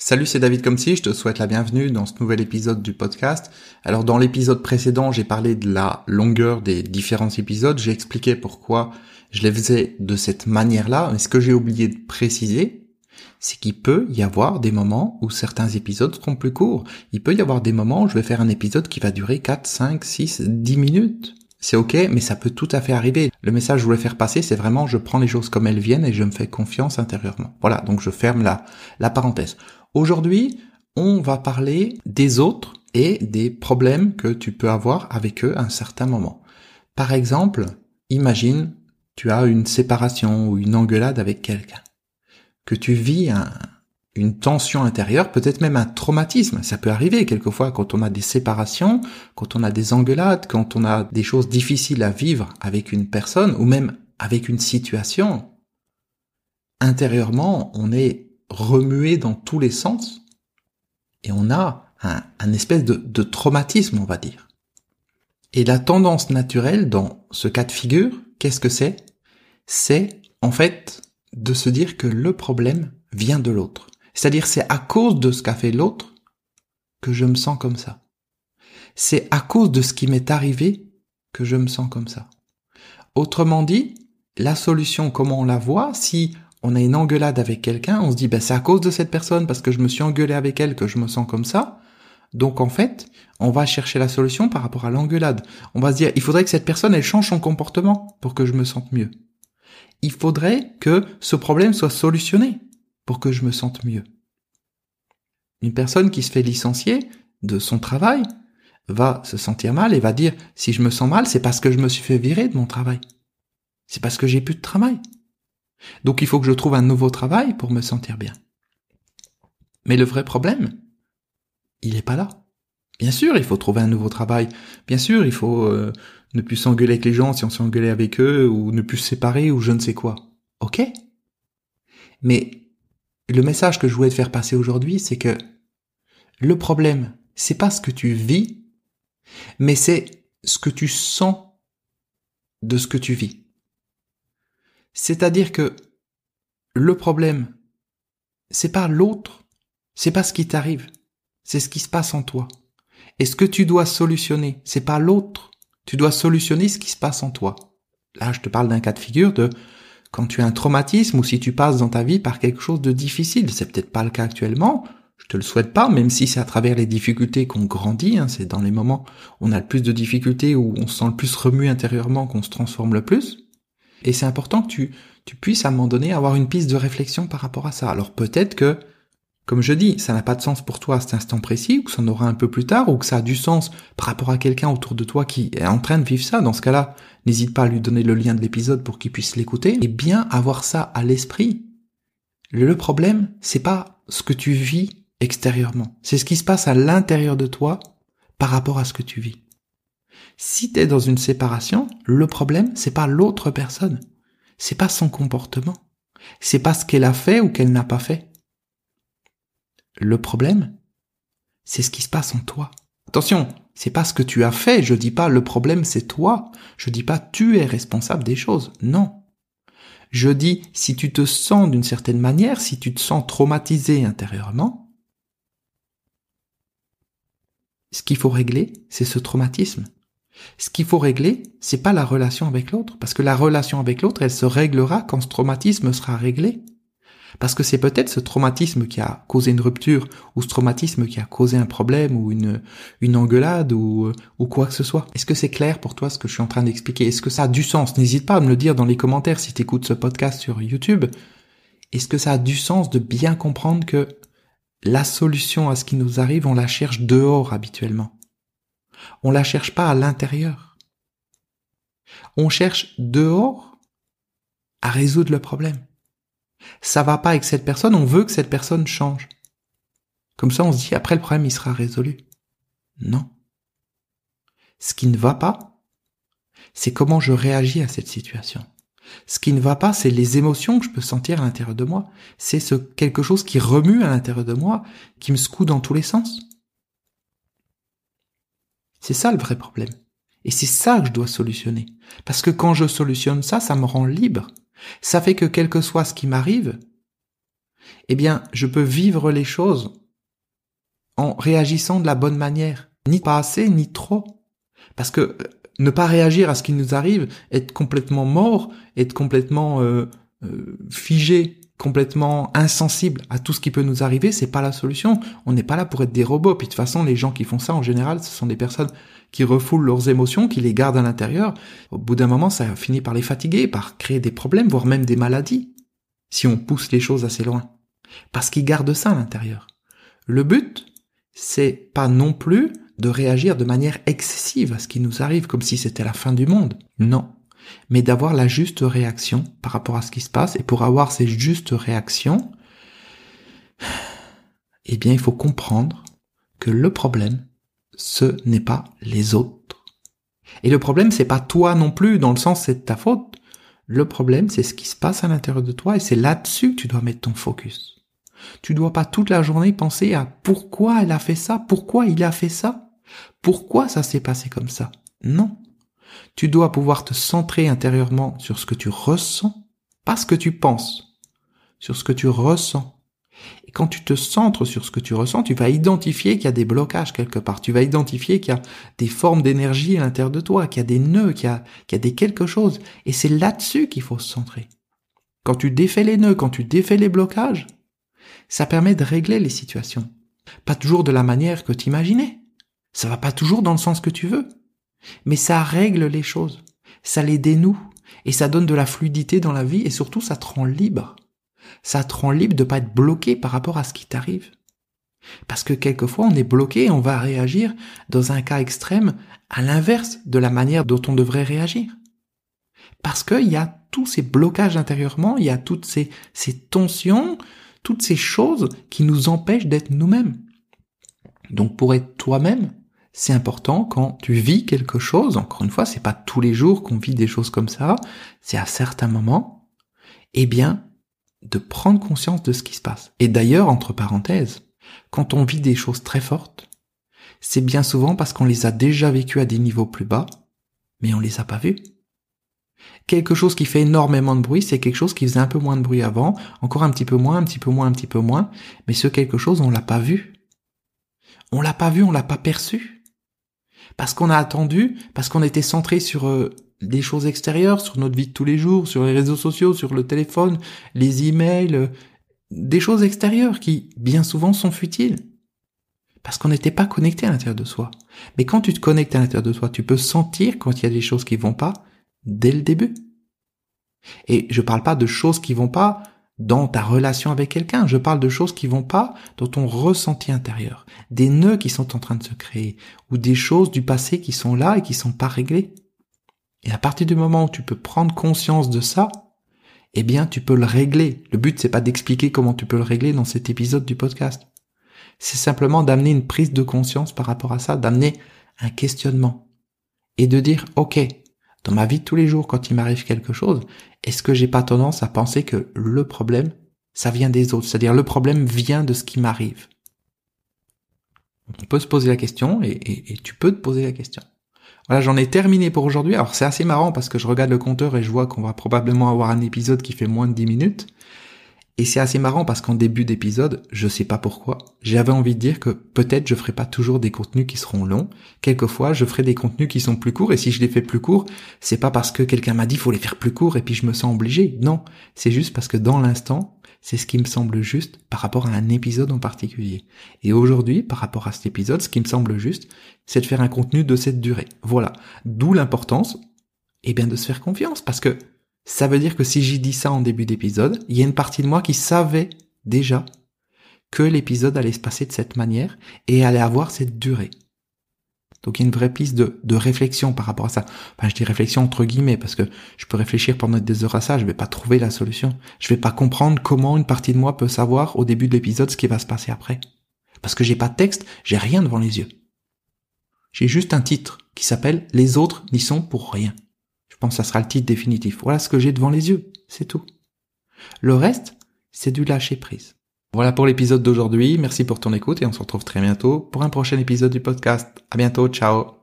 Salut, c'est David Comsi, je te souhaite la bienvenue dans ce nouvel épisode du podcast. Alors dans l'épisode précédent, j'ai parlé de la longueur des différents épisodes, j'ai expliqué pourquoi je les faisais de cette manière-là, mais ce que j'ai oublié de préciser, c'est qu'il peut y avoir des moments où certains épisodes seront plus courts. Il peut y avoir des moments où je vais faire un épisode qui va durer 4, 5, 6, 10 minutes. C'est ok, mais ça peut tout à fait arriver. Le message que je voulais faire passer, c'est vraiment je prends les choses comme elles viennent et je me fais confiance intérieurement. Voilà, donc je ferme la, la parenthèse. Aujourd'hui, on va parler des autres et des problèmes que tu peux avoir avec eux à un certain moment. Par exemple, imagine, tu as une séparation ou une engueulade avec quelqu'un, que tu vis une tension intérieure, peut-être même un traumatisme. Ça peut arriver quelquefois quand on a des séparations, quand on a des engueulades, quand on a des choses difficiles à vivre avec une personne ou même avec une situation. Intérieurement, on est remué dans tous les sens et on a un, espèce de, de traumatisme, on va dire. Et la tendance naturelle dans ce cas de figure, qu'est-ce que c'est? C'est en fait de se dire que le problème vient de l'autre. C'est-à-dire c'est à cause de ce qu'a fait l'autre que je me sens comme ça. C'est à cause de ce qui m'est arrivé que je me sens comme ça. Autrement dit, la solution, comment on la voit, si on a une engueulade avec quelqu'un, on se dit, ben, c'est à cause de cette personne, parce que je me suis engueulé avec elle, que je me sens comme ça. Donc, en fait, on va chercher la solution par rapport à l'engueulade. On va se dire, il faudrait que cette personne, elle change son comportement pour que je me sente mieux. Il faudrait que ce problème soit solutionné pour que je me sente mieux. Une personne qui se fait licencier de son travail va se sentir mal et va dire, si je me sens mal, c'est parce que je me suis fait virer de mon travail. C'est parce que j'ai plus de travail. Donc il faut que je trouve un nouveau travail pour me sentir bien. Mais le vrai problème, il n'est pas là. Bien sûr, il faut trouver un nouveau travail. Bien sûr, il faut euh, ne plus s'engueuler avec les gens si on s'est engueulé avec eux, ou ne plus se séparer, ou je ne sais quoi. Ok Mais le message que je voulais te faire passer aujourd'hui, c'est que le problème, c'est pas ce que tu vis, mais c'est ce que tu sens de ce que tu vis. C'est-à-dire que le problème, c'est pas l'autre, c'est pas ce qui t'arrive, c'est ce qui se passe en toi. Et ce que tu dois solutionner, c'est pas l'autre, tu dois solutionner ce qui se passe en toi. Là, je te parle d'un cas de figure de quand tu as un traumatisme ou si tu passes dans ta vie par quelque chose de difficile. C'est peut-être pas le cas actuellement, je te le souhaite pas, même si c'est à travers les difficultés qu'on grandit, hein, c'est dans les moments où on a le plus de difficultés, où on se sent le plus remué intérieurement qu'on se transforme le plus. Et c'est important que tu, puisses à un moment donné avoir une piste de réflexion par rapport à ça. Alors peut-être que, comme je dis, ça n'a pas de sens pour toi à cet instant précis, ou que ça en aura un peu plus tard, ou que ça a du sens par rapport à quelqu'un autour de toi qui est en train de vivre ça. Dans ce cas-là, n'hésite pas à lui donner le lien de l'épisode pour qu'il puisse l'écouter. Et bien avoir ça à l'esprit. Le problème, c'est pas ce que tu vis extérieurement. C'est ce qui se passe à l'intérieur de toi par rapport à ce que tu vis. Si tu es dans une séparation, le problème, c'est pas l'autre personne. C'est pas son comportement. C'est pas ce qu'elle a fait ou qu'elle n'a pas fait. Le problème, c'est ce qui se passe en toi. Attention, c'est pas ce que tu as fait. Je dis pas le problème c'est toi. Je dis pas tu es responsable des choses. Non. Je dis si tu te sens d'une certaine manière, si tu te sens traumatisé intérieurement, ce qu'il faut régler, c'est ce traumatisme. Ce qu'il faut régler, c'est pas la relation avec l'autre, parce que la relation avec l'autre, elle se réglera quand ce traumatisme sera réglé. Parce que c'est peut-être ce traumatisme qui a causé une rupture, ou ce traumatisme qui a causé un problème, ou une, une engueulade, ou, ou quoi que ce soit. Est-ce que c'est clair pour toi ce que je suis en train d'expliquer? Est-ce que ça a du sens? N'hésite pas à me le dire dans les commentaires si tu écoutes ce podcast sur YouTube. Est-ce que ça a du sens de bien comprendre que la solution à ce qui nous arrive, on la cherche dehors habituellement? On la cherche pas à l'intérieur. On cherche dehors à résoudre le problème. Ça va pas avec cette personne, on veut que cette personne change. Comme ça, on se dit, après le problème, il sera résolu. Non. Ce qui ne va pas, c'est comment je réagis à cette situation. Ce qui ne va pas, c'est les émotions que je peux sentir à l'intérieur de moi. C'est ce quelque chose qui remue à l'intérieur de moi, qui me secoue dans tous les sens. C'est ça le vrai problème. Et c'est ça que je dois solutionner. Parce que quand je solutionne ça, ça me rend libre. Ça fait que quel que soit ce qui m'arrive, eh bien, je peux vivre les choses en réagissant de la bonne manière. Ni pas assez, ni trop. Parce que euh, ne pas réagir à ce qui nous arrive, être complètement mort, être complètement euh, euh, figé, complètement insensible à tout ce qui peut nous arriver, c'est pas la solution. On n'est pas là pour être des robots. Puis de toute façon, les gens qui font ça, en général, ce sont des personnes qui refoulent leurs émotions, qui les gardent à l'intérieur. Au bout d'un moment, ça finit par les fatiguer, par créer des problèmes, voire même des maladies, si on pousse les choses assez loin. Parce qu'ils gardent ça à l'intérieur. Le but, c'est pas non plus de réagir de manière excessive à ce qui nous arrive, comme si c'était la fin du monde. Non. Mais d'avoir la juste réaction par rapport à ce qui se passe. Et pour avoir ces justes réactions, eh bien, il faut comprendre que le problème, ce n'est pas les autres. Et le problème, c'est pas toi non plus, dans le sens c'est de ta faute. Le problème, c'est ce qui se passe à l'intérieur de toi et c'est là-dessus que tu dois mettre ton focus. Tu dois pas toute la journée penser à pourquoi elle a fait ça, pourquoi il a fait ça, pourquoi ça s'est passé comme ça. Non. Tu dois pouvoir te centrer intérieurement sur ce que tu ressens, pas ce que tu penses, sur ce que tu ressens. Et quand tu te centres sur ce que tu ressens, tu vas identifier qu'il y a des blocages quelque part. Tu vas identifier qu'il y a des formes d'énergie à l'intérieur de toi, qu'il y a des nœuds, qu'il y a, des quelque chose. Et c'est là-dessus qu'il faut se centrer. Quand tu défais les nœuds, quand tu défais les blocages, ça permet de régler les situations. Pas toujours de la manière que tu imaginais. Ça va pas toujours dans le sens que tu veux. Mais ça règle les choses. Ça les dénoue. Et ça donne de la fluidité dans la vie et surtout ça te rend libre. Ça te rend libre de pas être bloqué par rapport à ce qui t'arrive. Parce que quelquefois on est bloqué et on va réagir dans un cas extrême à l'inverse de la manière dont on devrait réagir. Parce qu'il y a tous ces blocages intérieurement, il y a toutes ces, ces tensions, toutes ces choses qui nous empêchent d'être nous-mêmes. Donc pour être toi-même, c'est important quand tu vis quelque chose, encore une fois, c'est pas tous les jours qu'on vit des choses comme ça, c'est à certains moments, eh bien, de prendre conscience de ce qui se passe. Et d'ailleurs, entre parenthèses, quand on vit des choses très fortes, c'est bien souvent parce qu'on les a déjà vécues à des niveaux plus bas, mais on les a pas vues. Quelque chose qui fait énormément de bruit, c'est quelque chose qui faisait un peu moins de bruit avant, encore un petit peu moins, un petit peu moins, un petit peu moins, mais ce quelque chose, on l'a pas vu. On l'a pas vu, on l'a pas perçu. Parce qu'on a attendu, parce qu'on était centré sur euh, des choses extérieures, sur notre vie de tous les jours, sur les réseaux sociaux, sur le téléphone, les emails, euh, des choses extérieures qui, bien souvent, sont futiles. Parce qu'on n'était pas connecté à l'intérieur de soi. Mais quand tu te connectes à l'intérieur de soi, tu peux sentir quand il y a des choses qui vont pas, dès le début. Et je parle pas de choses qui vont pas dans ta relation avec quelqu'un, je parle de choses qui vont pas dans ton ressenti intérieur, des nœuds qui sont en train de se créer, ou des choses du passé qui sont là et qui sont pas réglées. Et à partir du moment où tu peux prendre conscience de ça, eh bien, tu peux le régler. Le but, c'est pas d'expliquer comment tu peux le régler dans cet épisode du podcast. C'est simplement d'amener une prise de conscience par rapport à ça, d'amener un questionnement. Et de dire, OK, dans ma vie de tous les jours, quand il m'arrive quelque chose, est-ce que j'ai pas tendance à penser que le problème, ça vient des autres? C'est-à-dire le problème vient de ce qui m'arrive. On peut se poser la question et, et, tu peux te poser la question. Voilà, j'en ai terminé pour aujourd'hui. Alors c'est assez marrant parce que je regarde le compteur et je vois qu'on va probablement avoir un épisode qui fait moins de 10 minutes. Et c'est assez marrant parce qu'en début d'épisode, je sais pas pourquoi, j'avais envie de dire que peut-être je ferai pas toujours des contenus qui seront longs. Quelquefois, je ferai des contenus qui sont plus courts et si je les fais plus courts, c'est pas parce que quelqu'un m'a dit faut les faire plus courts et puis je me sens obligé. Non, c'est juste parce que dans l'instant, c'est ce qui me semble juste par rapport à un épisode en particulier. Et aujourd'hui, par rapport à cet épisode, ce qui me semble juste, c'est de faire un contenu de cette durée. Voilà. D'où l'importance, eh bien, de se faire confiance parce que ça veut dire que si j'ai dit ça en début d'épisode, il y a une partie de moi qui savait déjà que l'épisode allait se passer de cette manière et allait avoir cette durée. Donc il y a une vraie piste de, réflexion par rapport à ça. Enfin, je dis réflexion entre guillemets parce que je peux réfléchir pendant des heures à ça, je vais pas trouver la solution. Je vais pas comprendre comment une partie de moi peut savoir au début de l'épisode ce qui va se passer après. Parce que j'ai pas de texte, j'ai rien devant les yeux. J'ai juste un titre qui s'appelle Les autres n'y sont pour rien. Pense que ça sera le titre définitif. Voilà ce que j'ai devant les yeux. C'est tout. Le reste, c'est du lâcher prise. Voilà pour l'épisode d'aujourd'hui. Merci pour ton écoute et on se retrouve très bientôt pour un prochain épisode du podcast. À bientôt. Ciao.